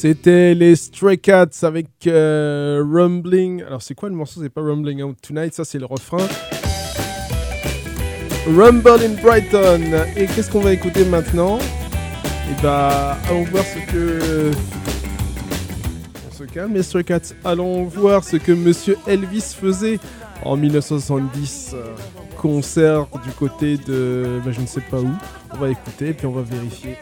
C'était les Stray Cats avec euh, Rumbling. Alors, c'est quoi le morceau? C'est pas Rumbling Out Tonight, ça c'est le refrain. Rumble in Brighton. Et qu'est-ce qu'on va écouter maintenant? Et bah, allons voir ce que. On se calme, les Stray Cats. Allons voir ce que Monsieur Elvis faisait en 1970. euh, Concert du côté de. bah, je ne sais pas où. On va écouter et puis on va vérifier.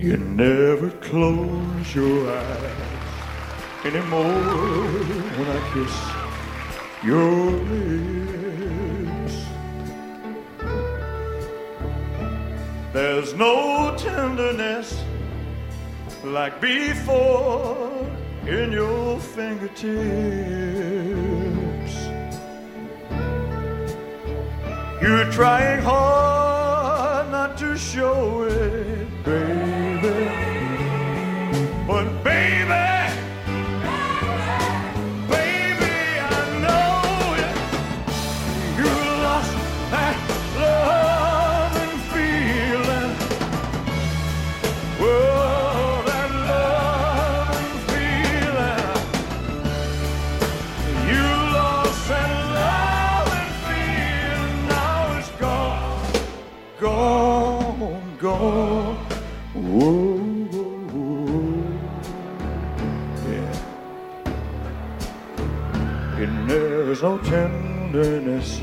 You never close your eyes anymore when I kiss your lips. There's no tenderness like before in your fingertips. You're trying hard not to show it, baby. But baby, there's no tenderness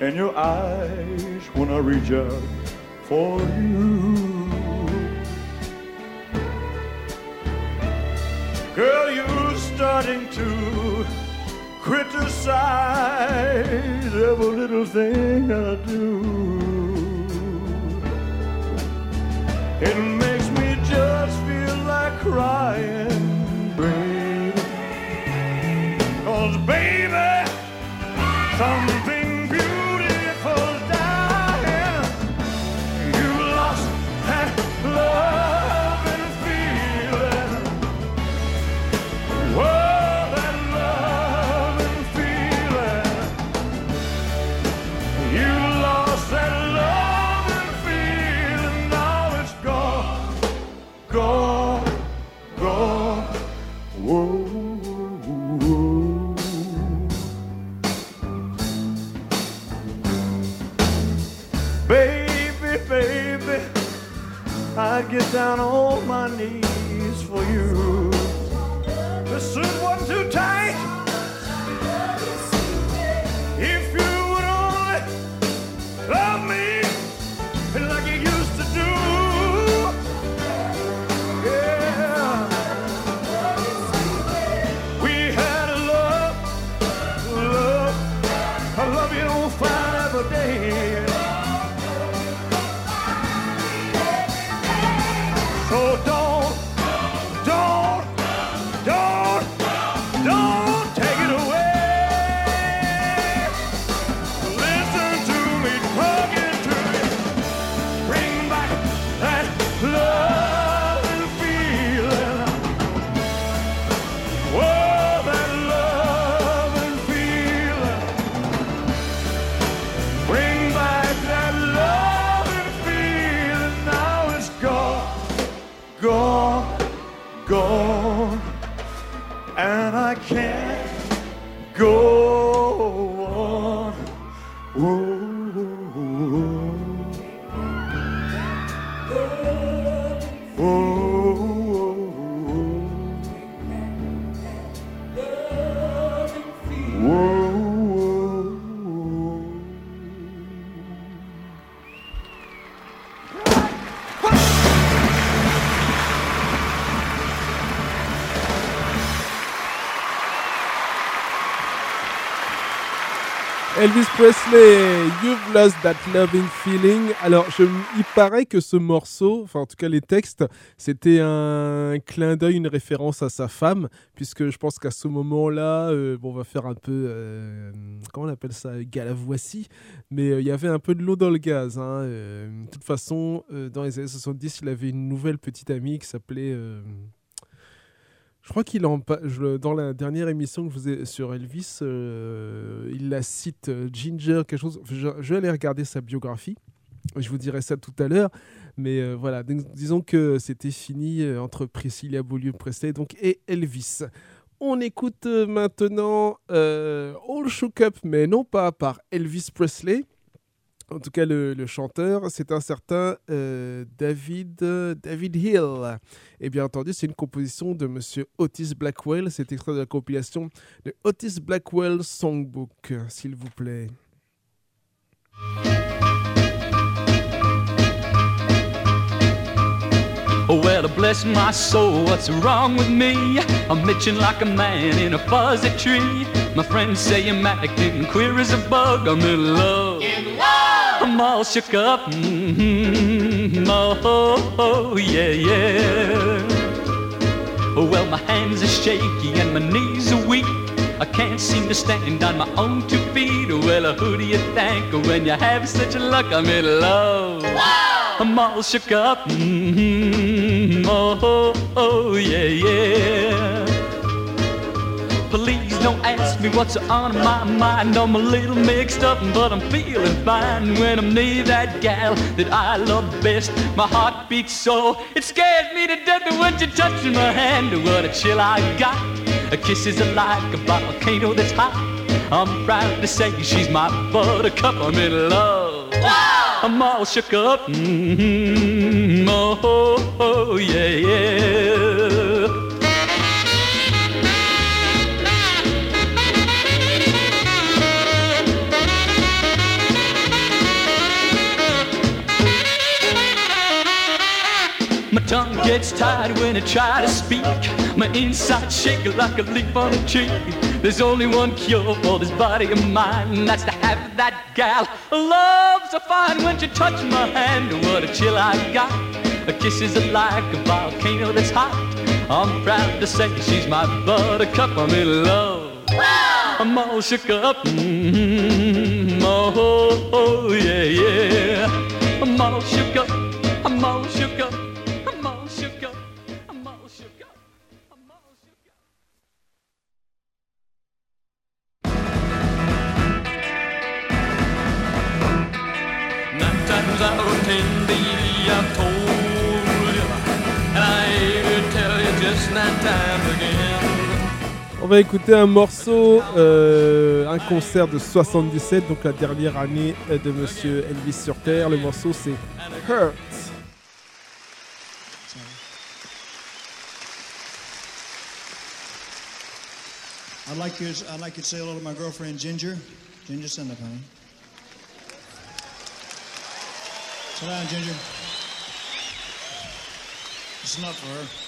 in your eyes when I reach out for you. Girl, you're starting to criticize every little thing I do. It makes me just feel like crying, baby. Cause, baby, something beautiful's dying. You lost that love Elvis Presley, You've Lost That Loving Feeling. Alors, il paraît que ce morceau, enfin en tout cas les textes, c'était un clin d'œil, une référence à sa femme, puisque je pense qu'à ce moment-là, euh, bon, on va faire un peu, euh, comment on appelle ça, galavoisie, mais euh, il y avait un peu de l'eau dans le gaz. hein, de toute façon, dans les années 70, il avait une nouvelle petite amie qui s'appelait... je crois qu'il en je dans la dernière émission que je vous ai sur Elvis, euh, il la cite euh, Ginger quelque chose. Je, vais aller regarder sa biographie. Je vous dirai ça tout à l'heure, mais euh, voilà. Disons que c'était fini entre Priscilla Beaulieu Presley donc et Elvis. On écoute maintenant All Shook Up, mais non pas par Elvis Presley. En tout cas, le, le chanteur, c'est un certain euh, David, euh, David Hill. Et bien entendu, c'est une composition de Monsieur Otis Blackwell. C'est extrait de la compilation de Otis Blackwell Songbook, s'il vous plaît. Oh, well, bless my soul, what's wrong with me? I'm itching like a man in a fuzzy tree. My friends say I'm acting queer as a bug. I'm in love. In love! I'm all shook up. Mm-hmm. Oh, oh, oh, yeah, yeah. Oh, well, my hands are shaky and my knees are weak. I can't seem to stand on my own two feet. Well, who do you think when you have such a luck? I'm in love. I'm all shook up. Mm-hmm. Oh, oh, oh, yeah, yeah. Please don't ask me what's on my mind. I'm a little mixed up, but I'm feeling fine when I'm near that gal that I love best. My heart beats so it scares me to death when you touch my hand. What a chill I got. A kiss is like a volcano that's hot. I'm proud to say she's my buttercup. I'm in love. I'm all shook up. Mm-hmm. Oh, oh, oh, yeah, yeah. Tongue gets tired when I try to speak. My inside shake like a leaf on a tree. There's only one cure for this body of mine, and that's to have that gal. Love's so fine when you touch my hand. What a chill I got. A kiss is like a volcano that's hot. I'm proud to say she's my buttercup. I'm in love. I'm all shook up. Mm-hmm. Oh, oh, yeah, yeah. I'm all shook up. I'm all shook up. On va écouter un morceau, euh, un concert de 77, donc la dernière année de Monsieur Elvis sur Terre. Le morceau c'est Hurt. I'd like, to say Ginger. Ginger, send. Sit down, Ginger. It's enough for her.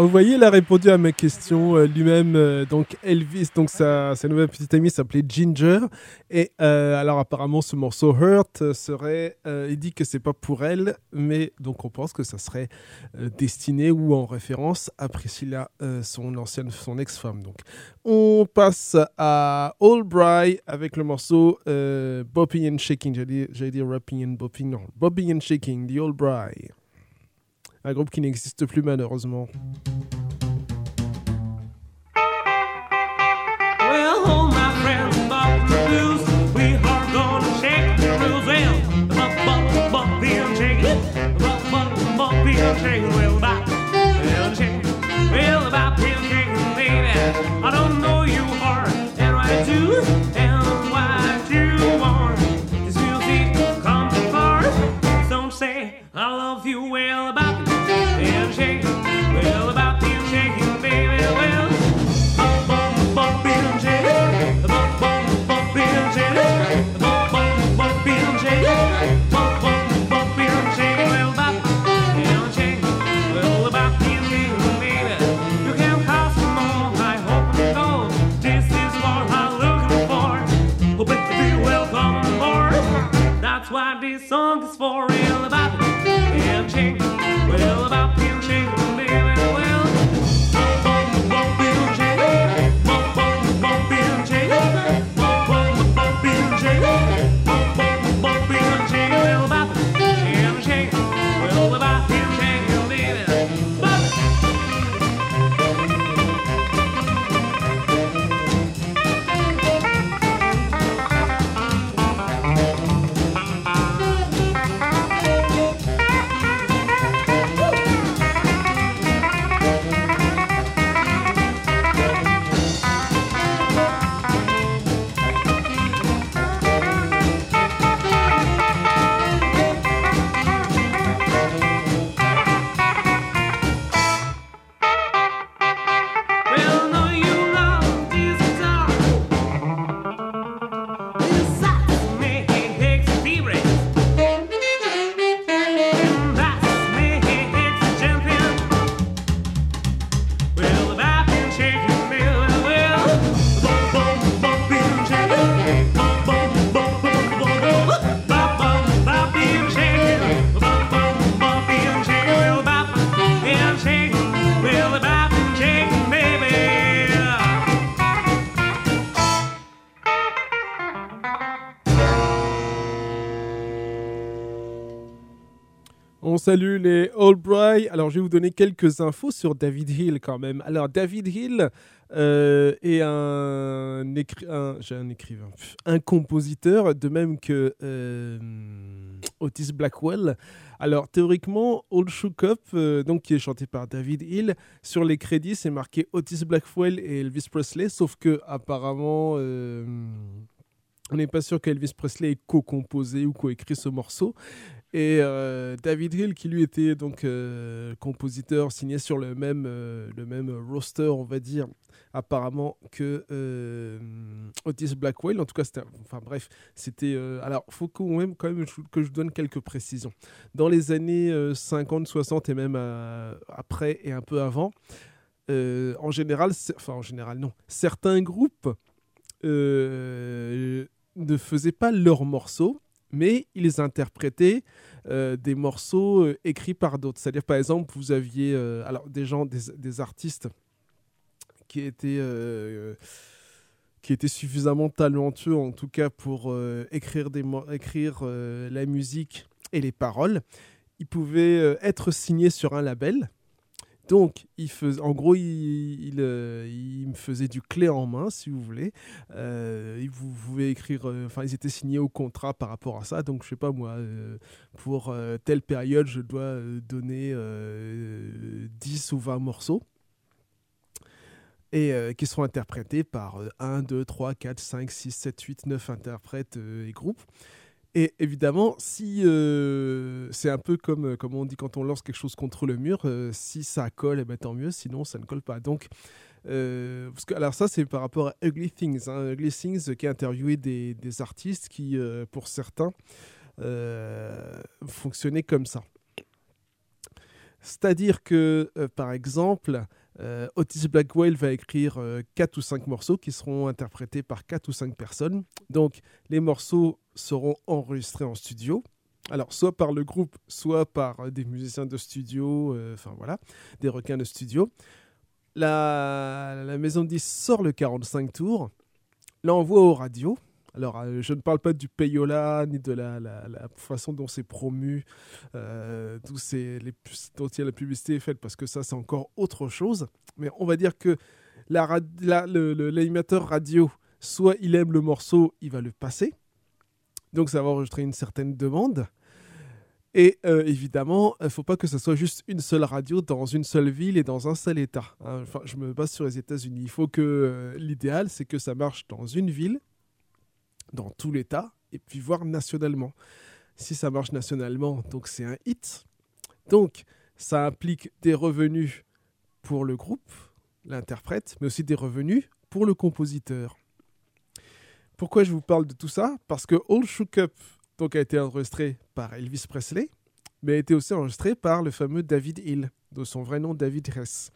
Ah, vous voyez, il a répondu à ma question euh, lui-même. Euh, donc Elvis, donc sa, sa nouvelle petite amie s'appelait Ginger. Et euh, alors apparemment, ce morceau Hurt serait, il dit que c'est pas pour elle, mais donc on pense que ça serait destiné ou en référence à Priscilla, son ancienne, son ex-femme. Donc on passe à Albright avec le morceau Bopping and Shaking. J'allais dire Rapping and Bopping, non, Bopping and Shaking, The Albright un groupe qui n'existe plus malheureusement. Salue les Albright. Alors, je vais vous donner quelques infos sur David Hill quand même. Alors, David Hill euh, est un, écrivain, un compositeur, de même que euh, Otis Blackwell. Alors, théoriquement, All Shook Up, euh, donc, qui est chanté par David Hill, sur les crédits, c'est marqué Otis Blackwell et Elvis Presley, sauf que apparemment, on n'est pas sûr qu'Elvis Presley ait co-composé ou co-écrit ce morceau. Et euh, David Hill, qui lui était donc euh, compositeur signé sur le même, euh, le même roster, on va dire, apparemment que Otis Blackwell. En tout cas, c'était, enfin bref, c'était. alors, il faut quand même, quand même que je donne quelques précisions. Dans les années euh, 50, 60 et même après et un peu avant, en général, enfin en général non, certains groupes ne faisaient pas leurs morceaux, mais ils interprétaient euh, des morceaux euh, écrits par d'autres. C'est-à-dire, par exemple, vous aviez euh, alors des gens, des, des artistes qui étaient qui étaient suffisamment talentueux, en tout cas pour écrire des écrire la musique et les paroles. Ils pouvaient être signés sur un label. Donc, il en gros, euh, il me faisait du clé en main, si vous voulez. Euh, vous pouvez écrire, euh, ils étaient signés au contrat par rapport à ça. Donc, je sais pas moi, euh, pour euh, telle période, je dois donner euh, 10 ou 20 morceaux. Et euh, qui seront interprétés par euh, 1, 2, 3, 4, 5, 6, 7, 8, 9 interprètes euh, et groupes. Et évidemment, si euh, c'est un peu comme, euh, comme on dit quand on lance quelque chose contre le mur, euh, si ça colle, eh ben, tant mieux, sinon ça ne colle pas. Donc, alors ça, c'est par rapport à Ugly Things. hein. Ugly Things qui a interviewé des, des artistes qui, pour certains, fonctionnaient comme ça. C'est-à-dire que, par exemple, euh, Otis Blackwell va écrire 4 ou 5 morceaux qui seront interprétés par 4 ou 5 personnes. Donc, les morceaux seront enregistrés en studio. Alors, soit par le groupe, soit par euh, des musiciens de studio, euh, enfin voilà, des requins de studio. La, maison de disques sort le 45 tours, l'envoie aux radios. Alors, euh, je ne parle pas du payola, ni de la, façon dont c'est promu, euh, les dont il y a la publicité est faite, parce que ça, c'est encore autre chose. Mais on va dire que l'animateur radio, soit il aime le morceau, il va le passer. Donc, ça va enregistrer une certaine demande. Et euh, évidemment, il ne faut pas que ce soit juste une seule radio dans une seule ville et dans un seul État. hein. Enfin, je me base sur les États-Unis. Il faut que euh, l'idéal, c'est que ça marche dans une ville, dans tout l'État, et puis voir nationalement. Si ça marche nationalement, donc c'est un hit. Donc, ça implique des revenus pour le groupe, l'interprète, mais aussi des revenus pour le compositeur. Pourquoi je vous parle de tout ça? Parce que All Shook Up donc, a été enregistré par Elvis Presley, mais a été aussi enregistré par le fameux David Hill, de son vrai nom David Hess.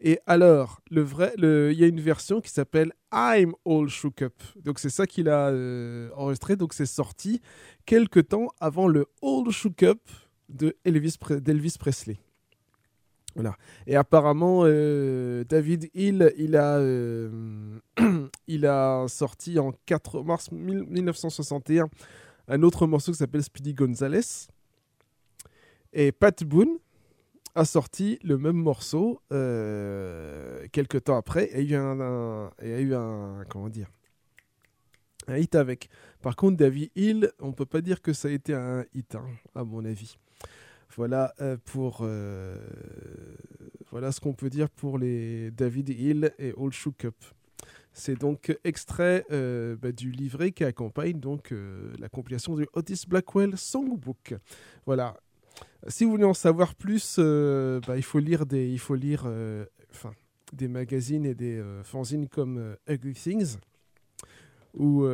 Et alors, le vrai, il y a une version qui s'appelle I'm All Shook Up. Donc c'est ça qu'il a euh, enregistré. Donc c'est sorti quelques temps avant le All Shook Up de Elvis d'Elvis Presley. Voilà. Et apparemment, euh, David Hill, il a, euh, il a sorti en 4 mars 1000 1961 un autre morceau qui s'appelle Speedy Gonzales. Et Pat Boone a sorti le même morceau euh, quelques temps après et a eu un, comment dire hit avec. Par contre, David Hill, on peut pas dire que ça a été un hit, hein, à mon avis. Voilà euh, pour euh, voilà ce qu'on peut dire pour les David Hill et All Shook Up. C'est donc extrait euh, bah, du livret qui accompagne donc euh, la compilation du Otis Blackwell Songbook. Voilà. Si vous voulez en savoir plus, euh, bah, il faut lire des, il faut lire, euh, enfin, des magazines et des euh, fanzines comme Ugly Things ou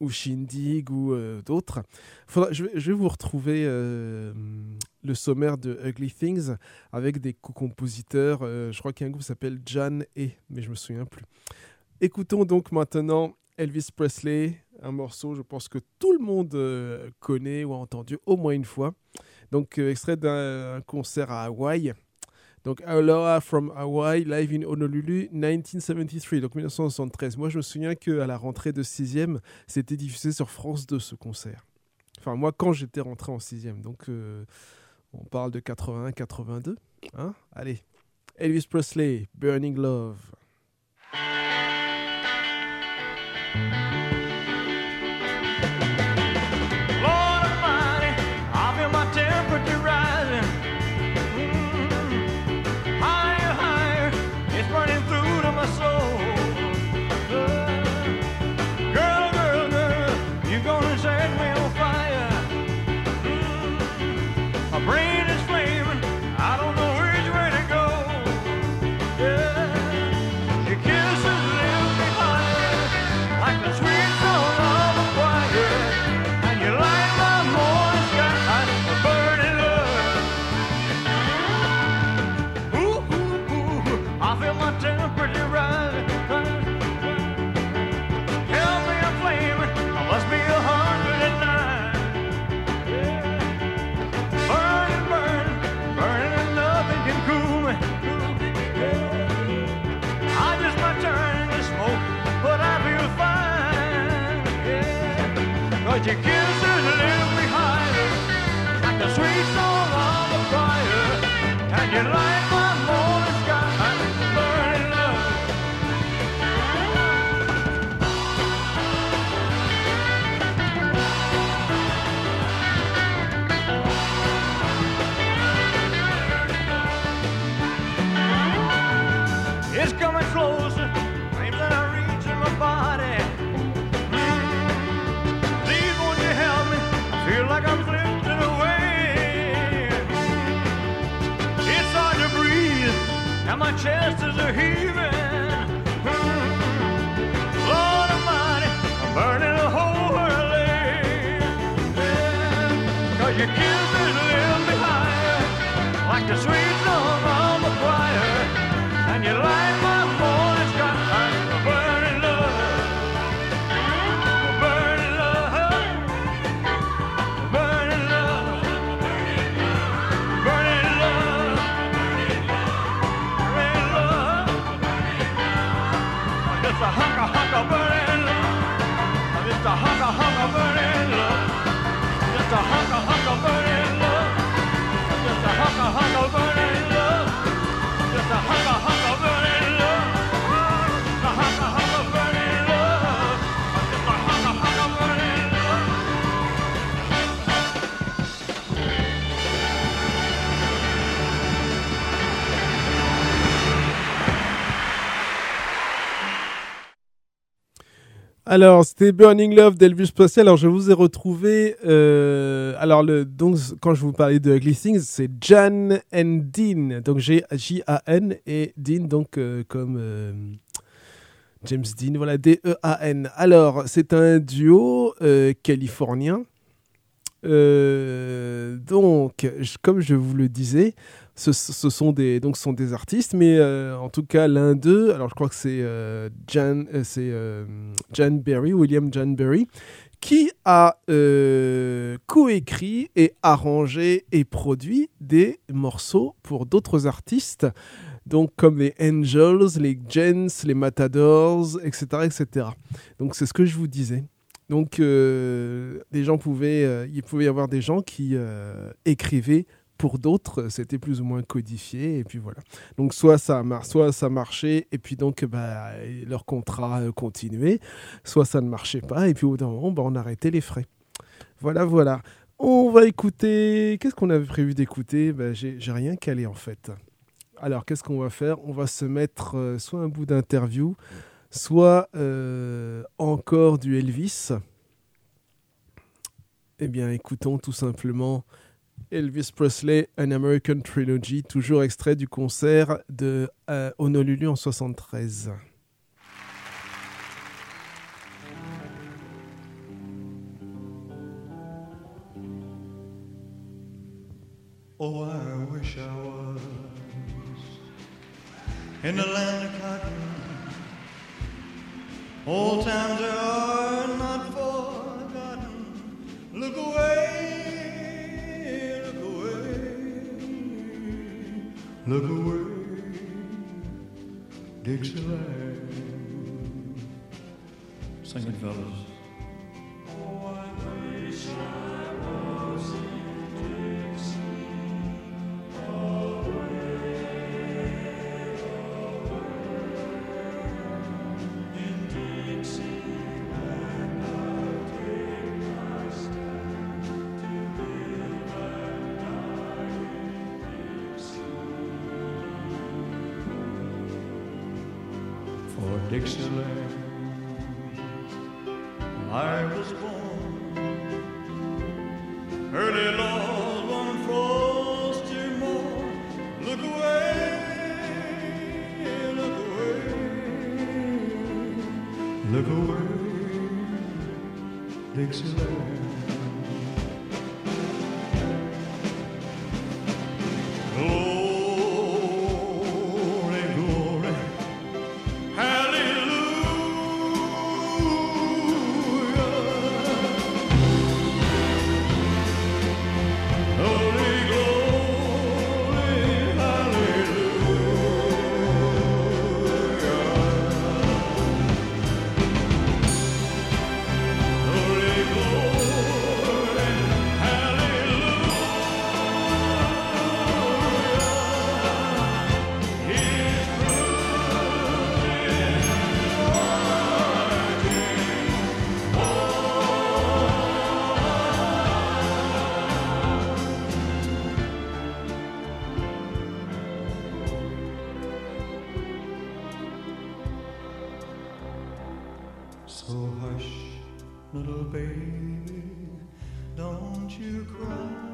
ou Shindig ou d'autres. Je, vais, vous retrouver le sommaire de Ugly Things avec des co-compositeurs. je crois qu'il y a un groupe qui s'appelle Jan et, mais je me souviens plus. Écoutons donc maintenant Elvis Presley, un morceau, je pense que tout le monde euh, connaît ou a entendu au moins une fois. Donc, euh, extrait d'un concert à Hawaï. Donc, Aloha from Hawaii, live in Honolulu, 1973, donc 1973. Moi, je me souviens qu'à la rentrée de 6e, c'était diffusé sur France 2 ce concert. Enfin, moi, quand j'étais rentré en sixième. Donc, euh, on parle de 81, 82. Hein? Allez. Elvis Presley, Burning Love. Cause your kisses lift me higher, like the sweet song of a choir. And you light my chest is a heaving. Mm. Lord Almighty, I'm burning a hole lay. Yeah. Cause kisses lift me higher, like the sweet Alors, c'était Burning Love d'Elvis Presley. Alors, je vous ai retrouvé. euh, alors, donc, quand je vous parlais de Ugly Things, c'est Jan and Dean. Donc, J-A-N et Dean, donc, euh, comme euh, James Dean. Voilà, D-E-A-N. Alors, c'est un duo californien. Donc, comme je vous le disais, ce, sont des donc sont des artistes, mais euh, en tout cas l'un d'eux, alors je crois que c'est euh, Jan, euh, c'est Jan Berry, William Jan Berry, qui a coécrit et arrangé et produit des morceaux pour d'autres artistes, donc comme les Angels, les Gens, les Matadors, etc., etc. Donc c'est ce que je vous disais. Donc, euh, gens pouvaient, il pouvait y avoir des gens qui écrivaient pour d'autres, c'était plus ou moins codifié, et puis voilà. Donc, soit ça, soit ça marchait, et puis donc bah, leur contrat euh, continuait, soit ça ne marchait pas, et puis au bout d'un moment, bah, on arrêtait les frais. Voilà, voilà. On va écouter. Qu'est-ce qu'on avait prévu d'écouter? Bah, J'ai rien calé en fait. Alors, qu'est-ce qu'on va faire? On va se mettre euh, soit un bout d'interview, soit euh, encore du Elvis. Eh bien, écoutons tout simplement Elvis Presley, An American Trilogy, toujours extrait du concert de euh, Honolulu en 73. Oh, I wish I was in the land of cotton. Old times are not forgotten. Look away, look away, Dixieland. Sing it, fellas. Oh, you cry.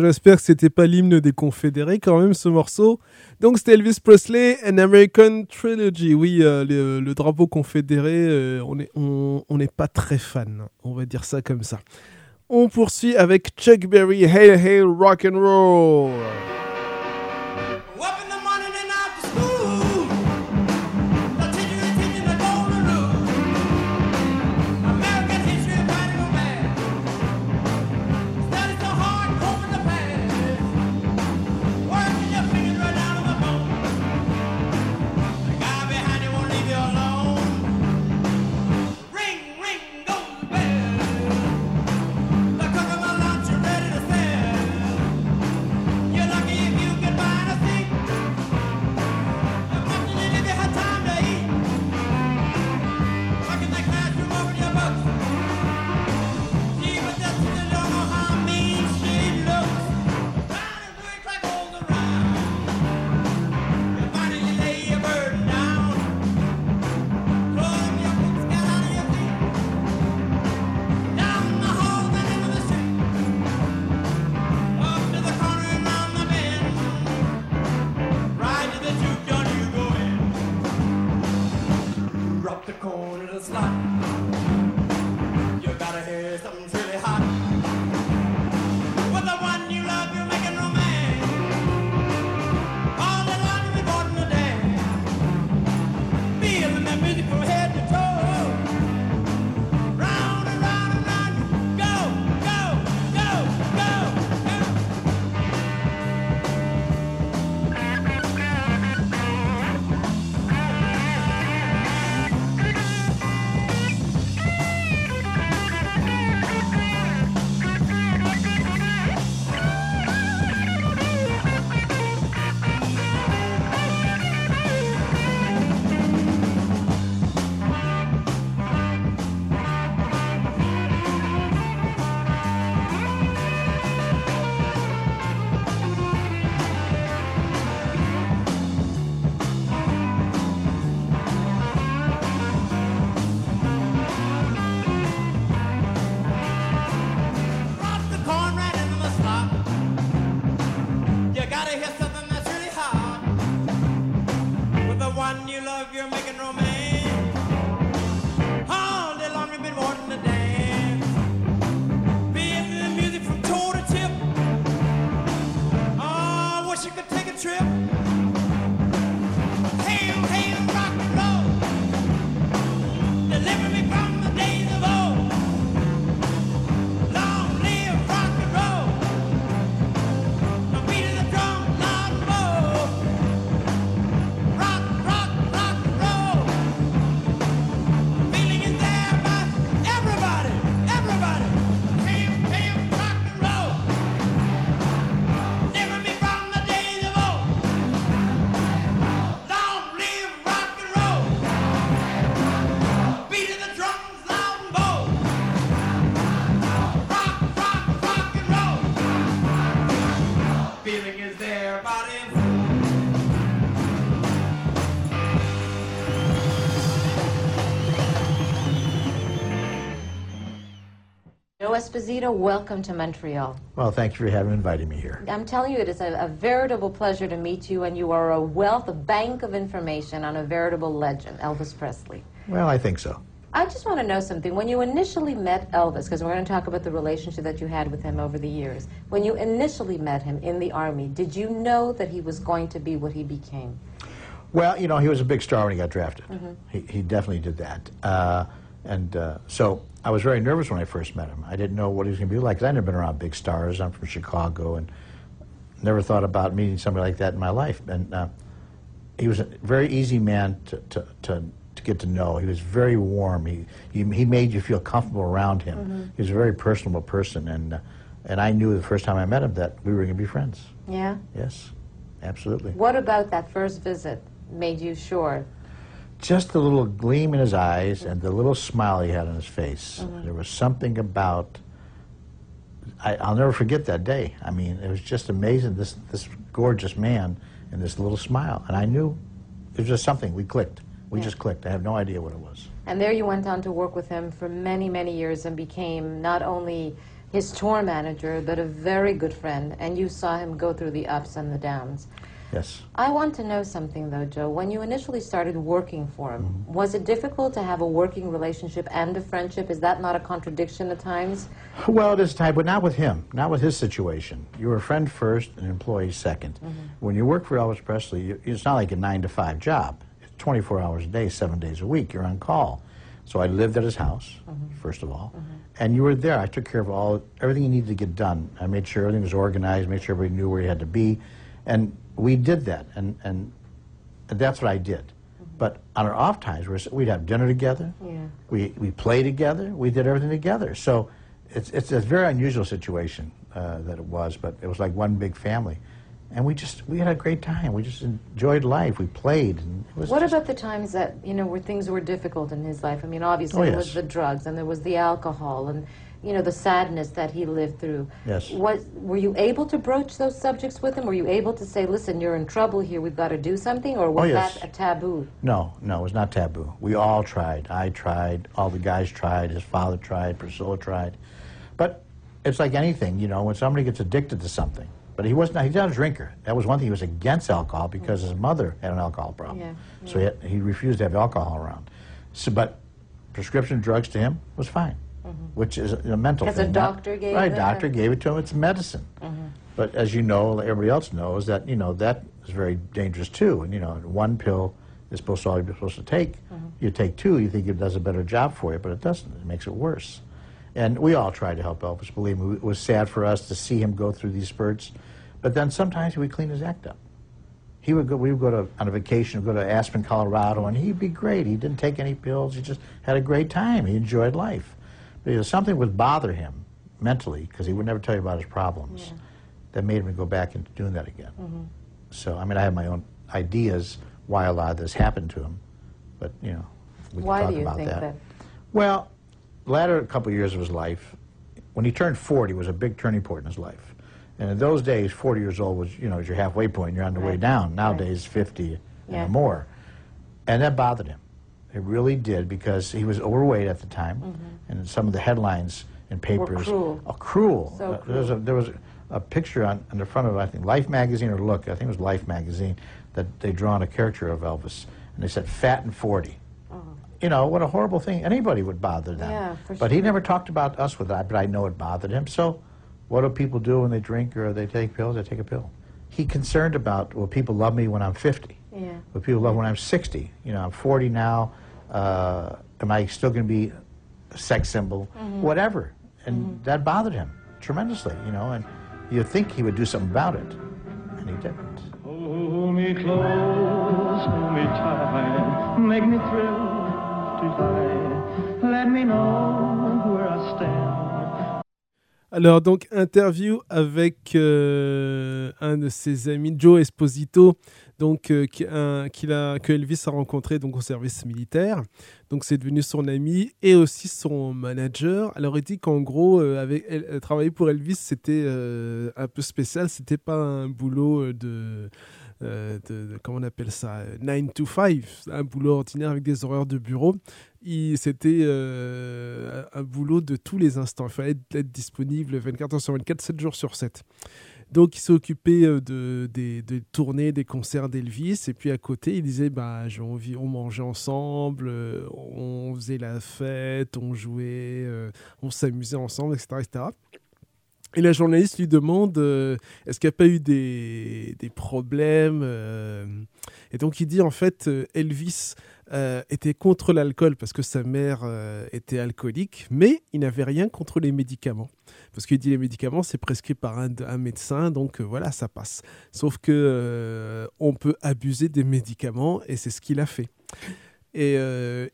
J'espère que c'était pas l'hymne des Confédérés quand même ce morceau. Donc c'était Elvis Presley, An American Trilogy. Oui, euh, le, drapeau confédéré, euh, on n'est pas très fan, on va dire ça comme ça. On poursuit avec Chuck Berry, Hail Hail Rock and Roll. Esposito, welcome to Montreal. Well, thank you for having invited me here. I'm telling you, it is a, a veritable pleasure to meet you, and you are a wealth, a bank of information on a veritable legend, Elvis Presley. Well, I think so. I just want to know something. When you initially met Elvis, because we're going to talk about the relationship that you had with him over the years, when you initially met him in the Army, did you know that he was going to be what he became? Well, you know, he was a big star when he got drafted. He, he definitely did that. Uh, and uh, so I was very nervous when I first met him. I didn't know what he was going to be like 'cause I'd never been around big stars. I'm from Chicago and never thought about meeting somebody like that in my life. And uh, he was a very easy man to, to, to, to get to know. He was very warm. He, he, he made you feel comfortable around him. He was a very personable person. And, uh, and I knew the first time I met him that we were going to be friends. Yeah? Yes, absolutely. What about that first visit made you sure? Just the little gleam in his eyes and the little smile he had on his face. Uh-huh. There was something about. I, I'll never forget that day. I mean, it was just amazing. This this gorgeous man and this little smile, and I knew it was just something. We clicked. We Yeah. just clicked. I have no idea what it was. And there you went on to work with him for many, many years and became not only his tour manager, but a very good friend. And you saw him go through the ups and the downs. Yes. I want to know something, though, Joe. When you initially started working for him, mm-hmm. was it difficult to have a working relationship and a friendship? Is that not a contradiction at times? Well, it is time, but not with him, not with his situation. You were a friend first, an employee 2nd mm-hmm. When you work for Elvis Presley, you, it's not like a nine to five job. It's 24 hours a day, seven days a week. You're on call. So I lived at his house, mm-hmm. first of all, and you were there. I took care of all everything he needed to get done. I made sure everything was organized, made sure everybody knew where he had to be, and we did that. And and, that's what I did. But on our off times, we're- we'd have dinner together. Yeah. We, we play together. We did everything together. So it's, it's a very unusual situation uh, that it was, but it was like one big family. And we just, we had a great time. We just enjoyed life. We played. And it was What about the times that, you know, where things were difficult in his life? I mean, obviously, Oh, there was the drugs and there was the alcohol and, you know, the sadness that he lived through. Yes. Was, were you able to broach those subjects with him? Were you able to say, listen, you're in trouble here, we've got to do something? Or was Oh, yes. that a taboo? No, no, it was not taboo. We all tried. I tried. All the guys tried. His father tried. Priscilla tried. But it's like anything, you know, when somebody gets addicted to something. But he was not, he's not a drinker. That was one thing. He was against alcohol because his mother had an alcohol problem. Yeah, So he, had, he refused to have alcohol around. So, but prescription drugs to him was fine, Mm-hmm. which is a mental Because a thing. not- doctor gave Right, it, doctor or- gave it to him. It's medicine. Mm-hmm. But as you know, everybody else knows that you know that is very dangerous too. And you know, one pill is supposed to all you're supposed to take. Mm-hmm. You take two, you think it does a better job for you, but it doesn't. It makes it worse. And we all tried to help Elvis. Believe me, it was sad for us to see him go through these spurts. But then sometimes we clean his act up. He would go. We would go to on a vacation, go to Aspen, Colorado, and he'd be great. He didn't take any pills. He just had a great time. He enjoyed life. You know, something would bother him mentally because he would never tell you about his problems. That made him go back into doing that again. Mm-hmm. So I mean, I have my own ideas why a lot of this happened to him, but you know, we can Why talk do you about think that. that? Well, latter couple of years of his life, when he turned 40, was a big turning point in his life. And in those days, 40 years old was, you know, was your halfway point. You're on the way down. Nowadays, 50 Yeah. and more. And that bothered him. It really did because he was overweight at the time, and some of the headlines in papers Mm-hmm. cruel. are cruel. So Uh, there was a, there was a, picture on, on the front of I think Life magazine or Look, I think it was Life magazine, that they drawn a caricature of Elvis, and they said fat and 40. You know, what a horrible thing. Anybody would bother them. Yeah, for but he never talked about us with that, but I know it bothered him. So what do people do when they drink or they take pills? They take a pill. He concerned about, will people love me when I'm 50? Yeah. Will people love when I'm 60? You know, I'm 40 now. Uh, am I still going to be a sex symbol? Whatever. And that bothered him tremendously, you know, and you'd think he would do something about it, and he didn't. Hold me close, hold me tight, make me thrill, delight. Let me know where I stand. Alors donc interview avec euh, un de ses amis, Joe Esposito, donc euh, a, que Elvis a rencontré donc au service militaire. Donc c'est devenu son ami et aussi son manager. Alors il dit qu'en gros, euh, avec, euh, travailler pour Elvis, c'était euh, un peu spécial. C'était pas un boulot de, de, comment on appelle ça, 9 to 5, un boulot ordinaire avec des horaires de bureau. C'était un boulot de tous les instants. Il fallait être disponible 24 heures sur 24, 7 jours sur 7. Donc il s'est occupé euh, de, des, des tournées, des concerts d'Elvis. Et puis à côté, il disait, bah, on mangeait ensemble, euh, on faisait la fête, on jouait, euh, on s'amusait ensemble, etc., etc. Et la journaliste lui demande est-ce qu'il n'y a pas eu des, des problèmes Et donc il dit en fait Elvis euh, était contre l'alcool parce que sa mère euh, était alcoolique, mais il n'avait rien contre les médicaments. Parce qu'il dit les médicaments c'est prescrit par un, médecin, donc euh, voilà ça passe. Sauf que on peut abuser des médicaments et c'est ce qu'il a fait. Et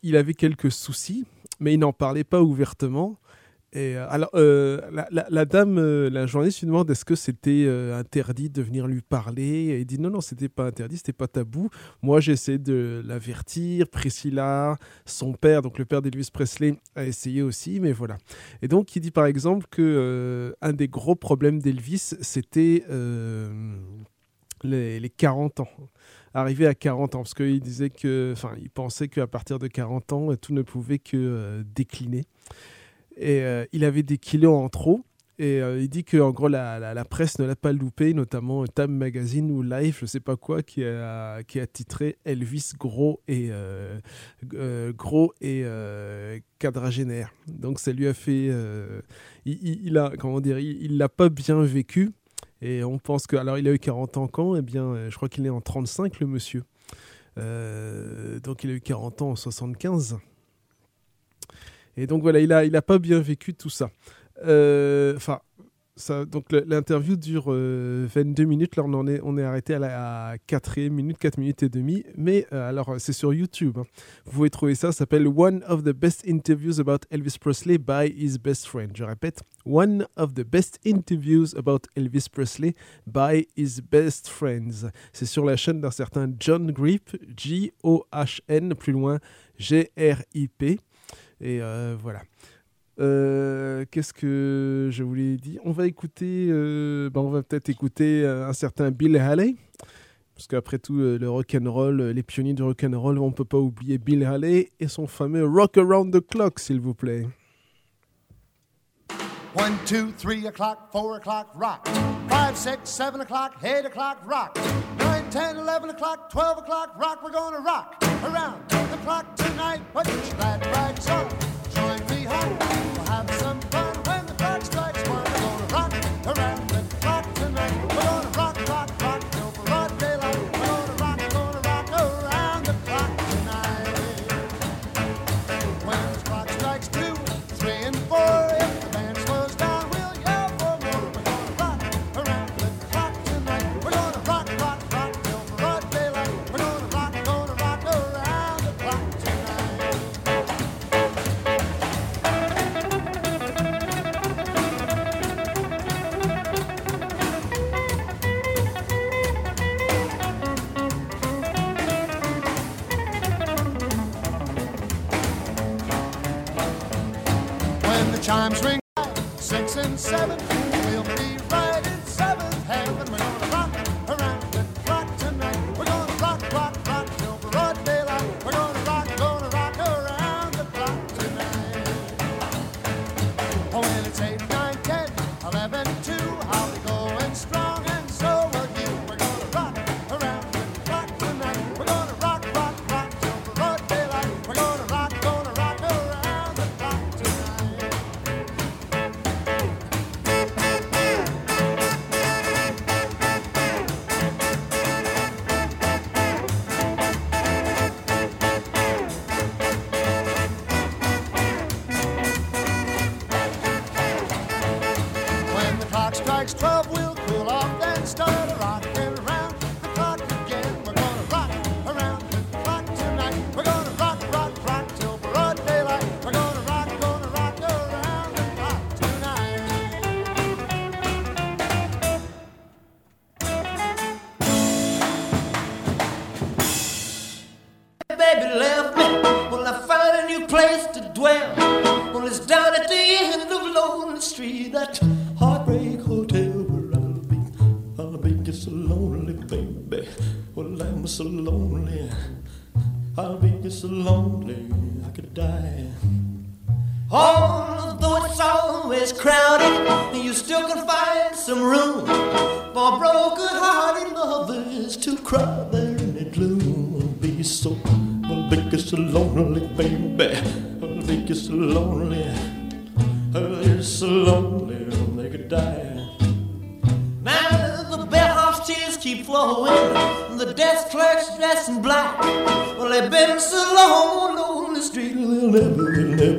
il avait quelques soucis, mais il n'en parlait pas ouvertement. Et euh, alors, euh, la, la- la dame, euh, la journaliste lui demande est-ce que c'était euh, interdit de venir lui parler? Et il dit non, non, c'était pas interdit, c'était pas tabou. Moi, j'essaie de l'avertir. Priscilla, son père, donc le père d'Elvis Presley, a essayé aussi, mais voilà. Et donc, il dit par exemple que un des gros problèmes d'Elvis, c'était les, les 40 ans. Arrivé à 40 ans, parce qu'il disait que, enfin, il pensait qu'à partir de 40 ans, tout ne pouvait que décliner. Et euh, il avait des kilos en trop. Et euh, il dit que en gros la, la- presse ne l'a pas loupé, notamment Time Magazine ou Life, je sais pas quoi, qui a, qui a titré Elvis gros et euh, gros et quadragénaire. Donc ça lui a fait, il, il- a comment dire, il l'a pas bien vécu. Et on pense que alors il a eu 40 ans quand? Eh bien, je crois qu'il est en 35 le monsieur. Donc il a eu 40 ans en 75. Et donc voilà, il a, il a pas bien vécu tout ça. Euh, Enfin, donc l'interview dure euh, 22 minutes. Là, on est, on est arrêté à la 4 minute, 4 minutes et demie. Mais euh, alors, c'est sur YouTube. hein. Vous pouvez trouver ça. Ça s'appelle One of the best interviews about Elvis Presley by his best friend. Je répète, One of the best interviews about Elvis Presley by his best friends. C'est sur la chaîne d'un certain John Grip, J-O-H-N, plus loin, G-R-I-P. Et euh, voilà. Euh, Qu'est-ce que je voulais dire? On va écouter, euh, ben, on va peut-être écouter euh, un certain Bill Haley. Parce qu'après tout, euh, le rock and roll, les pionniers du rock and roll, on peut pas oublier Bill Haley et son fameux Rock Around the Clock, s'il vous plaît. One, two, three o'clock, four o'clock, rock. Five, six, seven o'clock, eight o'clock, rock. Nine, ten, eleven o'clock, twelve o'clock, rock. We're gonna rock around the clock tonight. Put your glad rags on. Join me home. We'll have some fun when the clock strikes one. We're gonna rock around When the chimes ring. Six and seven,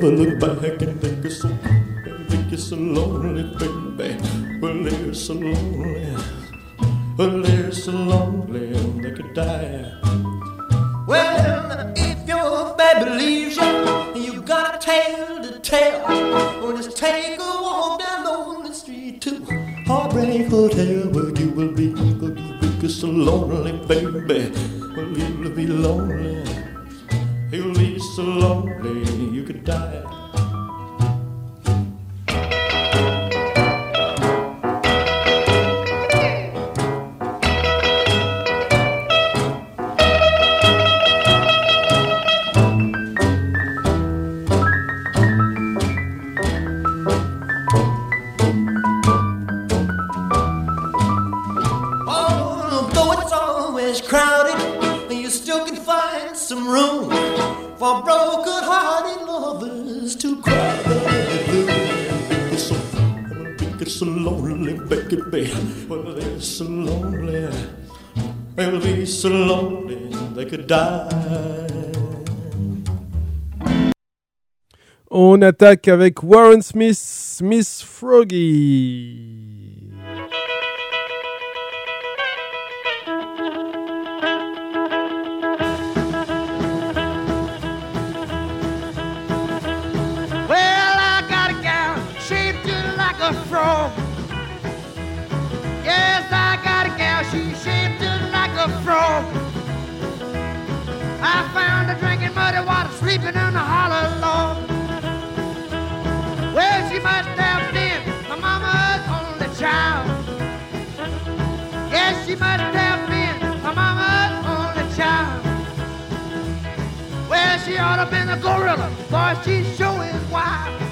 ever look back and think it's so, think it's so lonely, baby. Well, it's so lonely. some room for broken hearted lovers to cry their blues. So, it so lonely, baby. Well, they so lonely. They will be so lonely they could die. On attaque avec Warren Smith, Miss Froggie. sleeping in the hollow, Lord. Well, she must have been my mama's only child. Yes, she must have been my mama's only child. Well, she ought to been a gorilla, for she sure is wild.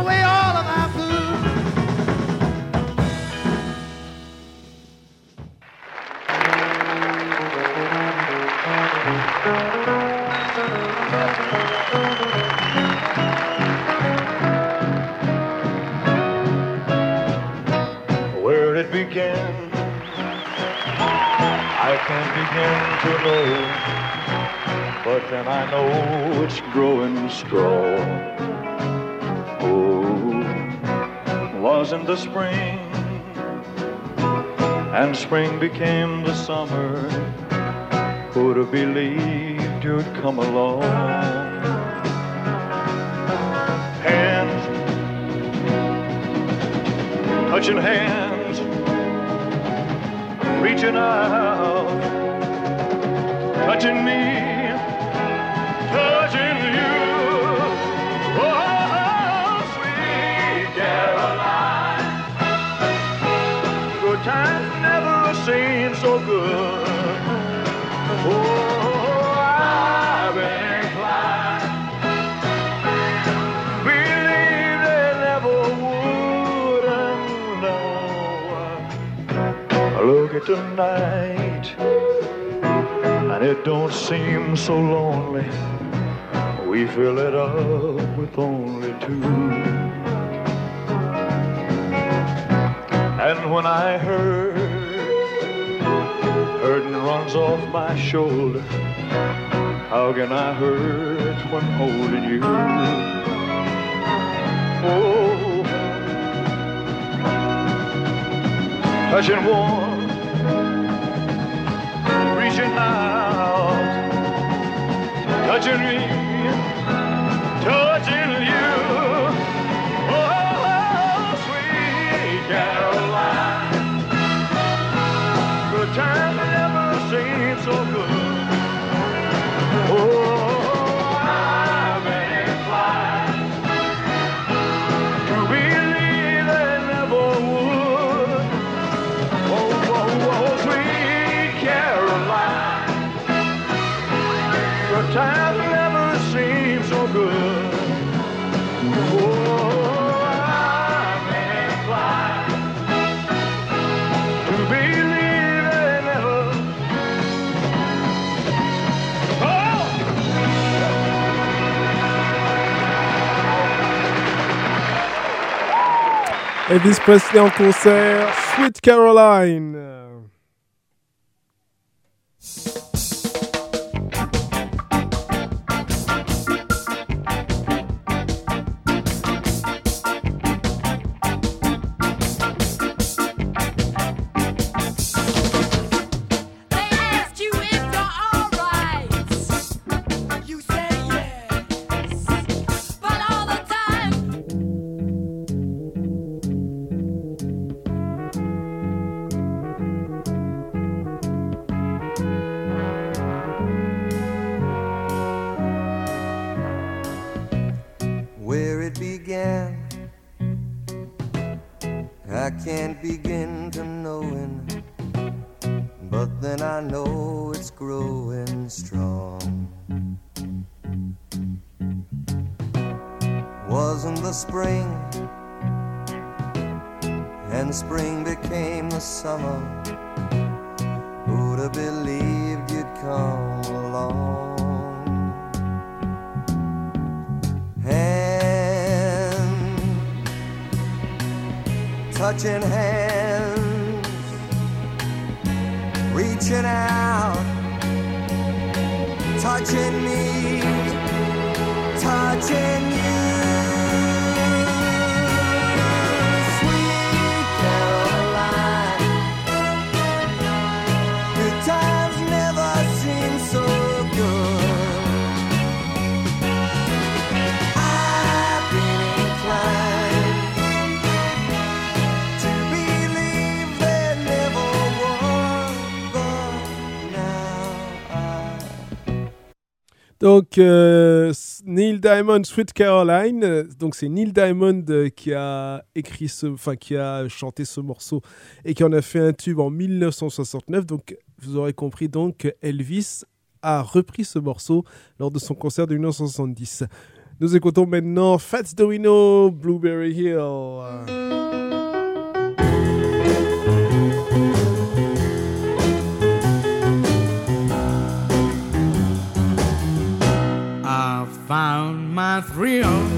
away all of our. Where it began, I can't begin to know, but then I know it's growing strong. was in the spring, and spring became the summer. Who'd have believed you'd come along? Hands, touching hands, reaching out, touching me. Tonight, and it don't seem so lonely. We fill it up with only two. And when I hurt, off my shoulder. How can I hurt when holding you? Oh, touching warm, reaching out, touching me, Elvis Presley en concert, Sweet Caroline. Neil Diamond, Sweet Caroline. euh, Donc, c'est Neil Diamond euh, qui a écrit ce, enfin, qui a chanté ce morceau et qui en a fait un tube en 1969. Donc, vous aurez compris donc Elvis a repris ce morceau lors de son concert de 1970. Nous écoutons maintenant Fats Domino, Blueberry Hill. Found my thrill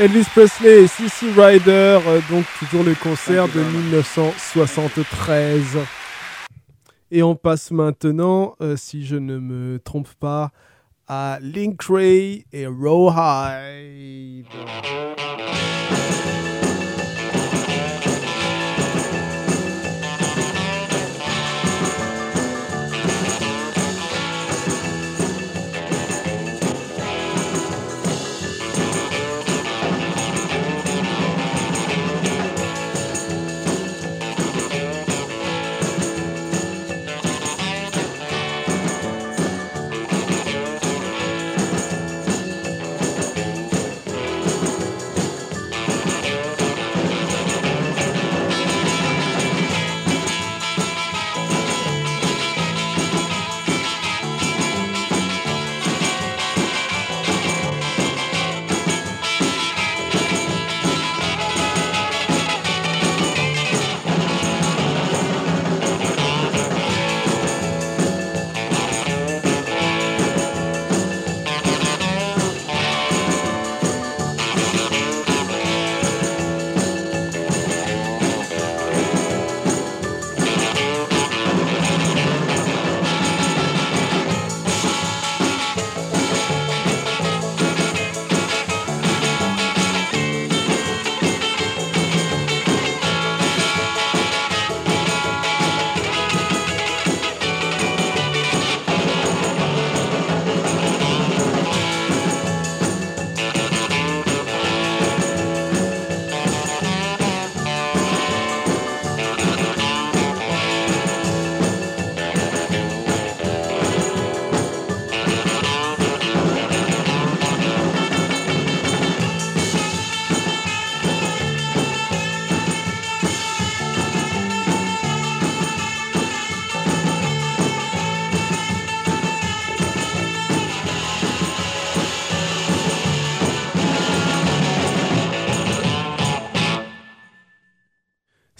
Elvis Presley et CC Rider, euh, donc toujours le concert de 1973. Et on passe maintenant, euh, si je ne me trompe pas, à Link Ray et Rawhide.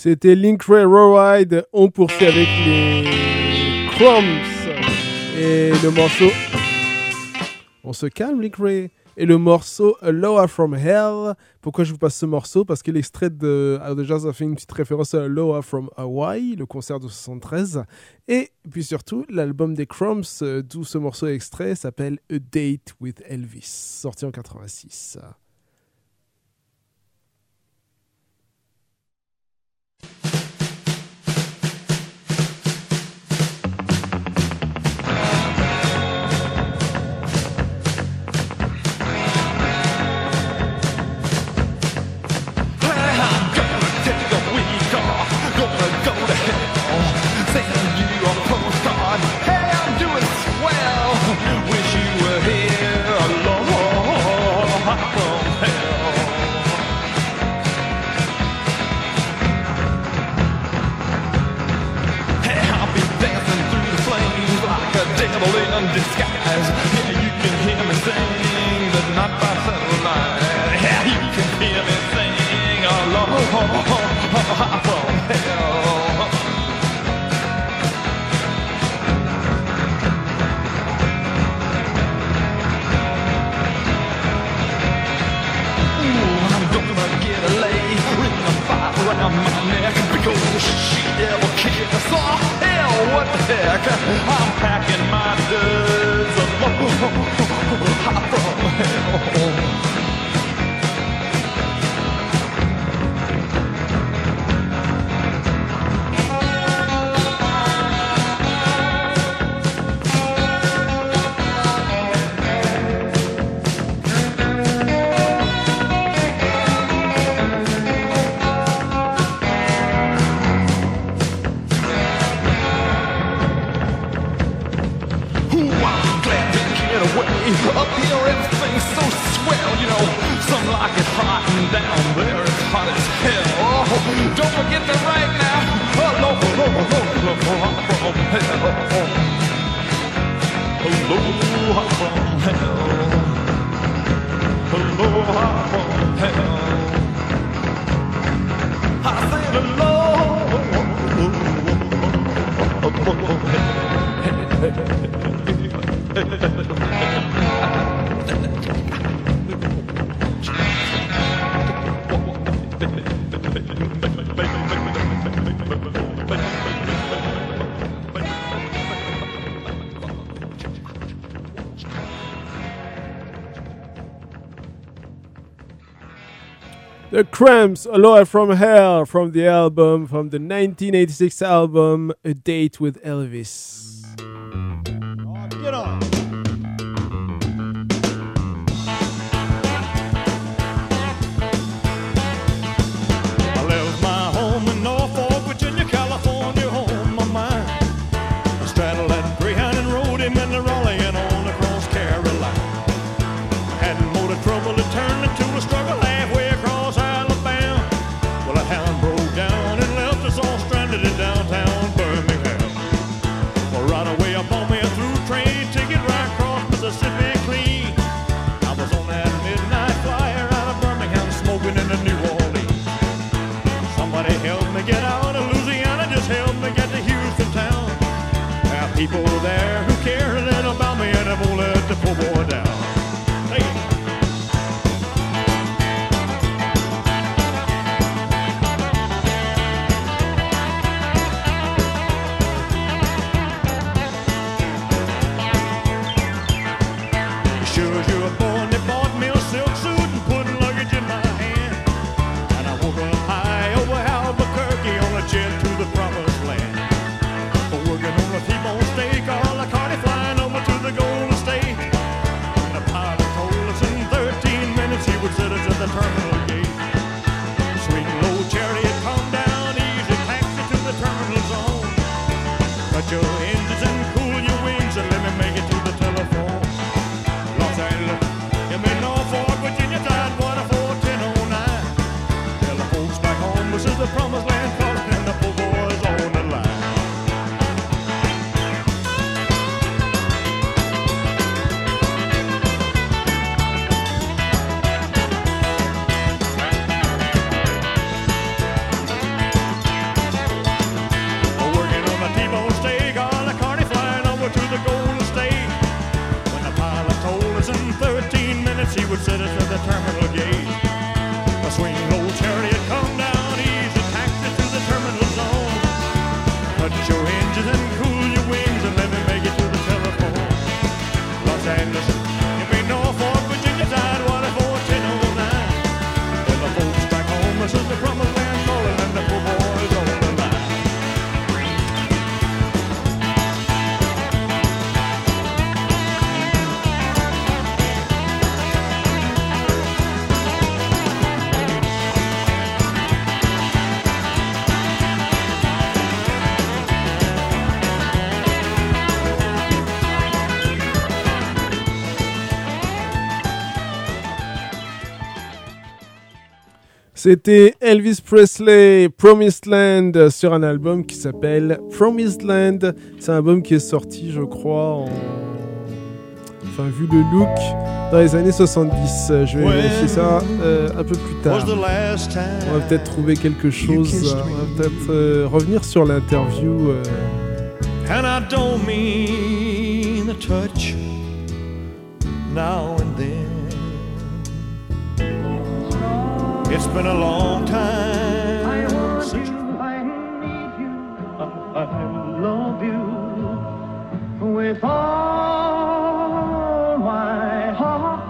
C'était Link Ride. On poursuit avec les Crumbs. Et le morceau. On se calme, Link Ray. Et le morceau Loa from Hell. Pourquoi je vous passe ce morceau? Parce que l'extrait de Out of Jazz a fait une petite référence à Loa from Hawaii, le concert de 73. Et puis surtout, l'album des Crumbs, euh, d'où ce morceau extrait, s'appelle A Date with Elvis, sorti en 86. Disguise. Yeah, you can hear me sing, but not by satellite. Yeah, you can hear me sing along from hell. Cramps, Aloha from Hell, from the album, from the 1986 album, A Date with Elvis. C'était Elvis Presley, Promised Land, sur un album qui s'appelle Promised Land. C'est un album qui est sorti, je crois, en... Enfin, vu le look, dans les années 70. Euh, Je vais vérifier ça euh, un peu plus tard. On va peut-être trouver quelque chose. euh, On va peut-être euh, revenir sur l'interview. euh, And I don't mean the touch now and then. It's been a long time since I need you. I love you with all my heart.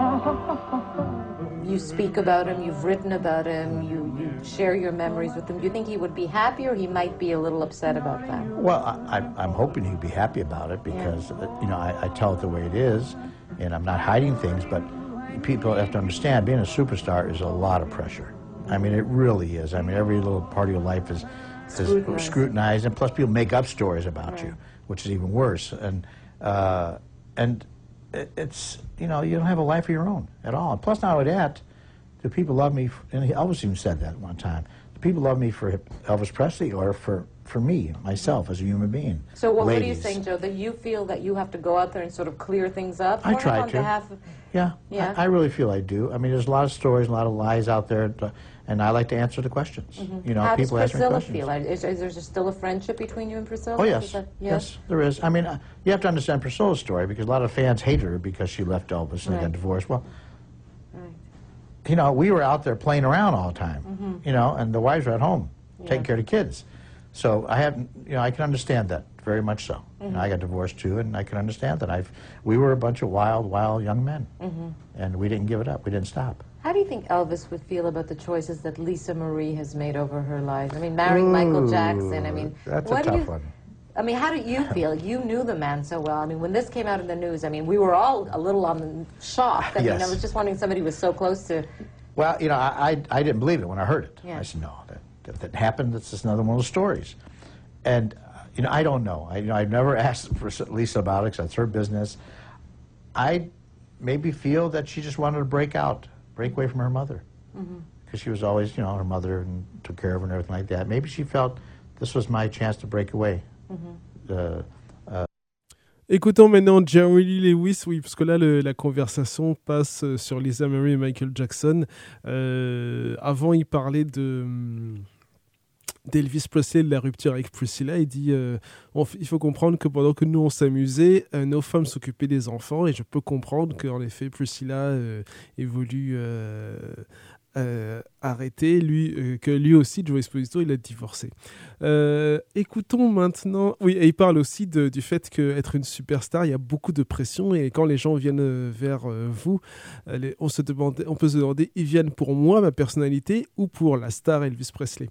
You speak about him, you've written about him, you, you share your memories with him. Do you think he would be happy or he might be a little upset about that? Well, I, I- I'm hoping he'd be happy about it because, uh, you know, I, I tell it the way it is, and I'm not hiding things, but people have to understand being a superstar is a lot of pressure. I mean, it really is. I mean, every little part of your life is, is Scrutinized. scrutinized, and plus people make up stories about you, which is even worse. And, uh, and it, it's, you know, you don't have a life of your own at all. And plus, not only that, do people love me, and Elvis even said that one time, do people love me for Elvis Presley or for, for me, myself, as a human being? So what, what are you saying, Joe? That you feel that you have to go out there and sort of clear things up? I try on to. behalf of, Yeah, Yeah. I, I really feel I do. I mean, there's a lot of stories, a lot of lies out there, and I like to answer the questions. You know. How people does ask me Priscilla feel? Is, is there still a friendship between you and Priscilla? Oh yes, that- yes, there is. I mean, uh, you have to understand Priscilla's story because a lot of fans hate her because she left Elvis and they got divorced. Well, Right. you know, we were out there playing around all the time, Mm-hmm. you know, and the wives were at home taking care of the kids. So I have, you know, I can understand that very much so. You know, I Mm-hmm. got divorced too, and I can understand that. I've, we were a bunch of wild, wild young men, Mm-hmm. and we didn't give it up. We didn't stop. How do you think Elvis would feel about the choices that Lisa Marie has made over her life? I mean, marrying Michael Jackson. I mean, that's what a do you, one. I mean, how do you feel? You knew the man so well. I mean, when this came out in the news, I mean, we were all a little on the shocked. I mean, I was just wondering somebody was so close to. Well, you know, I, I, I didn't believe it when I heard it. Yeah. I said, no, that, that, that happened. That's just another one of those stories. And, uh, you know, I don't know. I, you know, I've never asked for Lisa about it because that's her business. I maybe feel that she just wanted to break out, break away from her mother. Because she was always, you know, her mother and took care of her and everything like that. Maybe she felt this was my chance to break away. Hmm. Uh, Écoutons maintenant Jerry Lee Lewis, oui, parce que là, le- la conversation passe euh, sur Lisa Marie et Michael Jackson. Euh, avant, il parlait de hum, d'Elvis Presley, de la rupture avec Priscilla. Il dit euh, il faut comprendre que pendant que nous, on s'amusait, euh, nos femmes s'occupaient des enfants. Et je peux comprendre qu'en effet, Priscilla euh, voulu euh, arrêter, lui, que lui aussi, Joe Esposito, il a divorcé. Écoutons maintenant. Oui, et il parle aussi du fait qu'être une superstar, il y a beaucoup de pression et quand les gens viennent vers vous, on, se demande, on peut se demander ils viennent pour moi, ma personnalité, ou pour la star Elvis Presley?